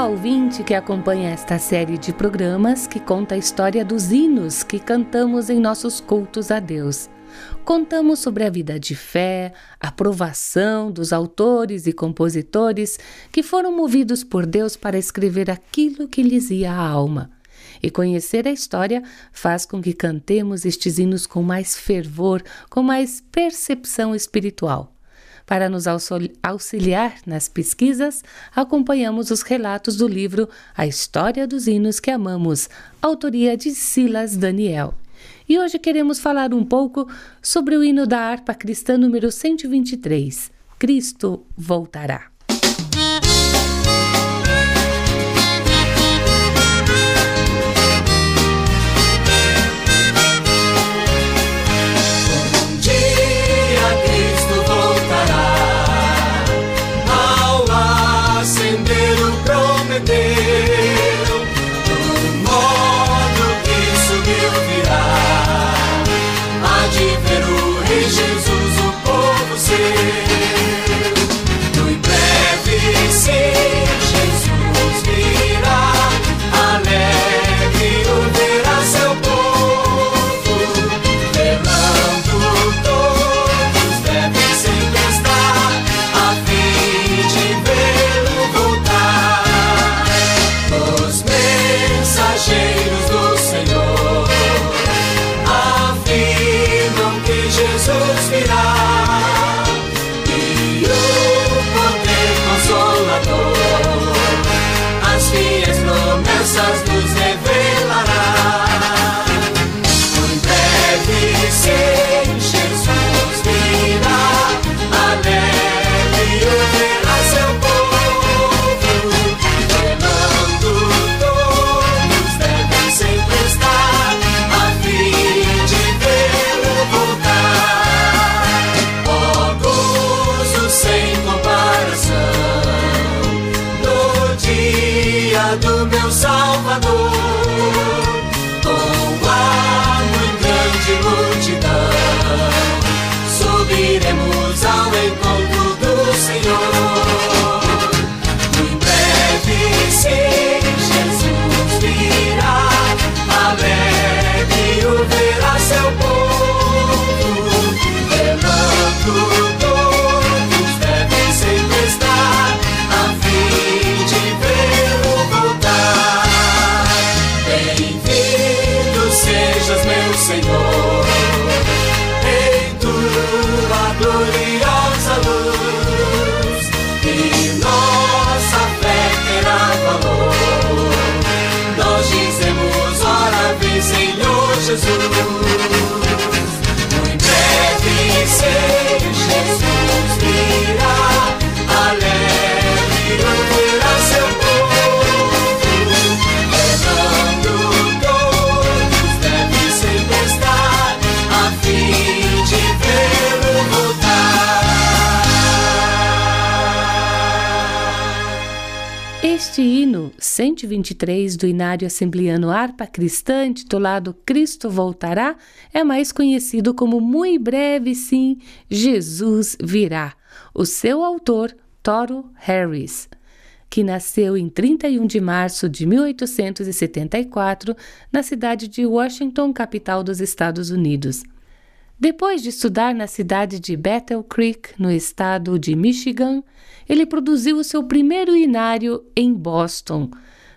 Olá, ouvinte que acompanha esta série de programas que conta a história dos hinos que cantamos em nossos cultos a Deus. Contamos sobre a vida de fé, a provação dos autores e compositores que foram movidos por Deus para escrever aquilo que lhes ia à alma. E conhecer a história faz com que cantemos estes hinos com mais fervor, com mais percepção espiritual. Para nos auxiliar nas pesquisas, acompanhamos os relatos do livro A História dos Hinos que Amamos, autoria de Silas Daniel. E hoje queremos falar um pouco sobre o hino da harpa cristã número 123. Cristo voltará. 123 do Inário Assembleano Harpa Cristã, intitulado Cristo Voltará, é mais conhecido como Muito Breve Sim, Jesus Virá. O seu autor, Toro Harris, que nasceu em 31 de março de 1874 na cidade de Washington, capital dos Estados Unidos. Depois de estudar na cidade de Battle Creek, no estado de Michigan, ele produziu o seu primeiro inário em Boston,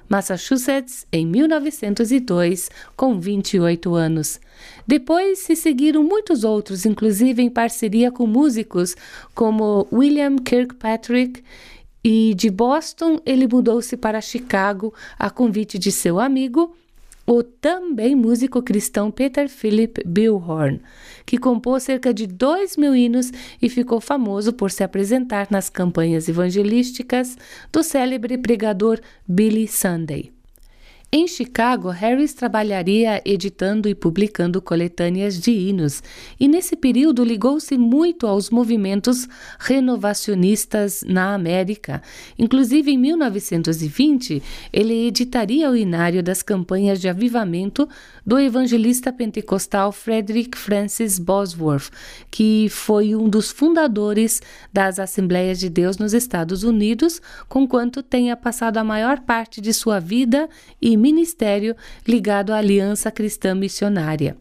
Massachusetts, em 1902, com 28 anos. Depois se seguiram muitos outros, inclusive em parceria com músicos como William Kirkpatrick, e de Boston ele mudou-se para Chicago a convite de seu amigo o também músico cristão Peter Philip Billhorn, que compôs cerca de dois mil hinos e ficou famoso por se apresentar nas campanhas evangelísticas do célebre pregador Billy Sunday. Em Chicago, Harris trabalharia editando e publicando coletâneas de hinos, e nesse período ligou-se muito aos movimentos renovacionistas na América. Inclusive, em 1920, ele editaria o inário das campanhas de avivamento do evangelista pentecostal Frederick Francis Bosworth, que foi um dos fundadores das Assembleias de Deus nos Estados Unidos, conquanto tenha passado a maior parte de sua vida e ministério ligado à Aliança Cristã Missionária.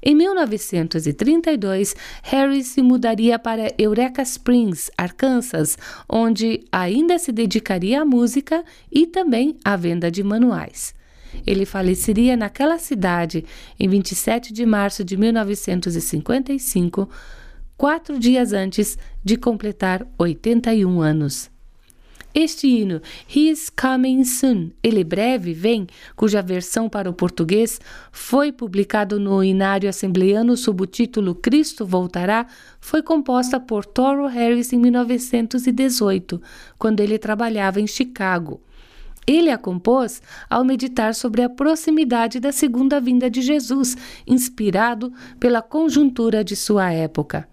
Em 1932, Harris se mudaria para Eureka Springs, Arkansas, onde ainda se dedicaria à música e também à venda de manuais. Ele faleceria naquela cidade em 27 de março de 1955, quatro dias antes de completar 81 anos. Este hino, He is Coming Soon, Ele breve vem, cuja versão para o português foi publicado no Inário Assembleano sob o título Cristo Voltará, foi composta por Toro Harris em 1918, quando ele trabalhava em Chicago. Ele a compôs ao meditar sobre a proximidade da segunda vinda de Jesus, inspirado pela conjuntura de sua época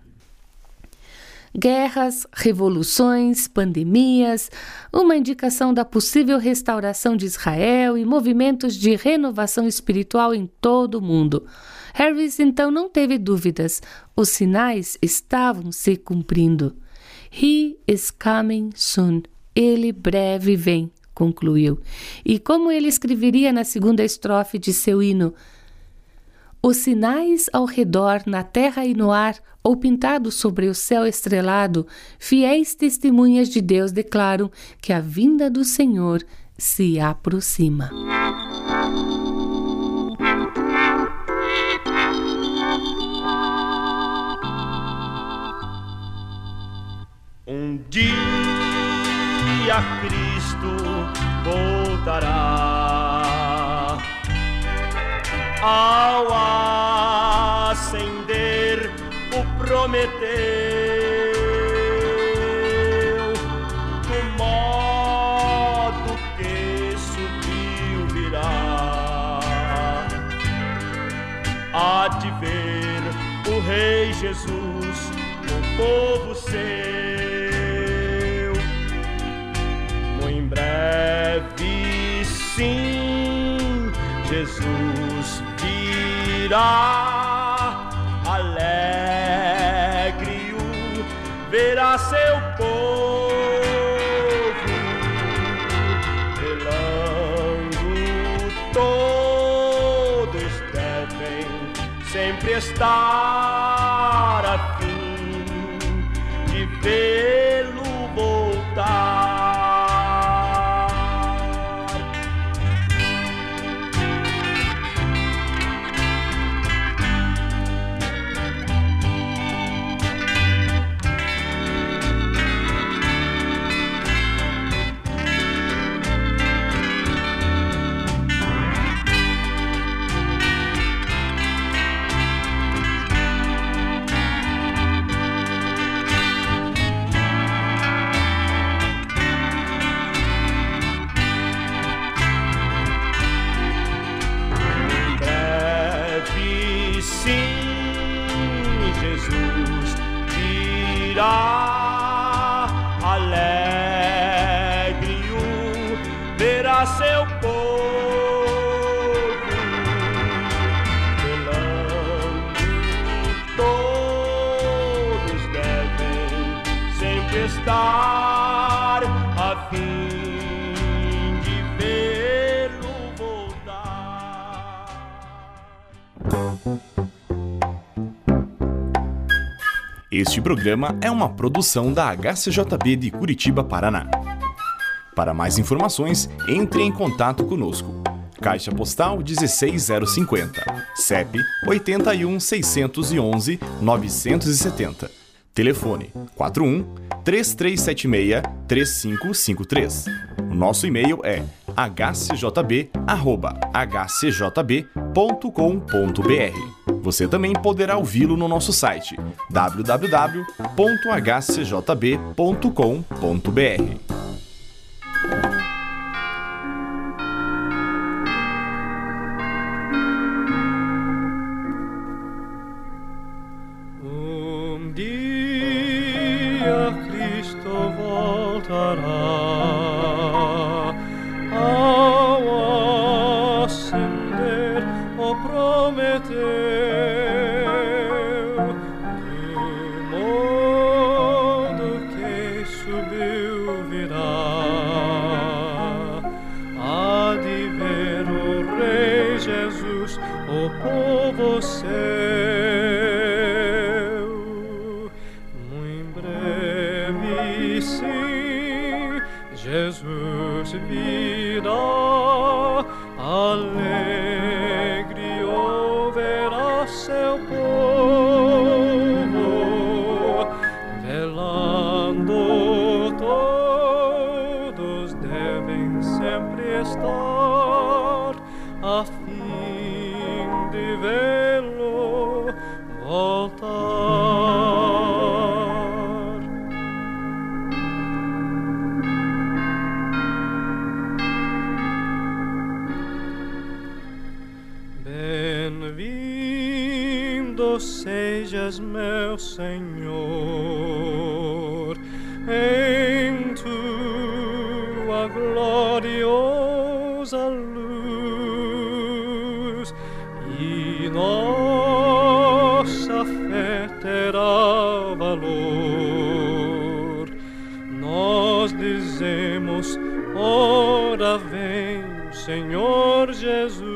guerras, revoluções, pandemias, uma indicação da possível restauração de Israel e movimentos de renovação espiritual em todo o mundo. Harris então não teve dúvidas, os sinais estavam se cumprindo. He is coming soon. Ele breve vem, concluiu. E como ele escreveria na segunda estrofe de seu hino, os sinais ao redor, na terra e no ar, ou pintados sobre o céu estrelado, fiéis testemunhas de Deus declaram que a vinda do Senhor se aproxima. Um dia Cristo voltará ao acender o prometeu do modo que subiu virá. A te ver o Rei Jesus, o povo Jesus virá alegre o verá seu povo velando todos devem sempre estar a fim de vê-lo Este programa é uma produção da HCJB de Curitiba, Paraná. Para mais informações, entre em contato conosco. Caixa Postal 16050, CEP 81 611 970. Telefone 41 3376 3553. O nosso e-mail é hcjb@hcjb.com.br. Você também poderá ouvi-lo no nosso site www.hcjb.com.br. Um dia Cristo voltará. és meu Senhor, em tua gloriosa luz, e nossa fé terá valor. Nós dizemos, ora vem, Senhor Jesus.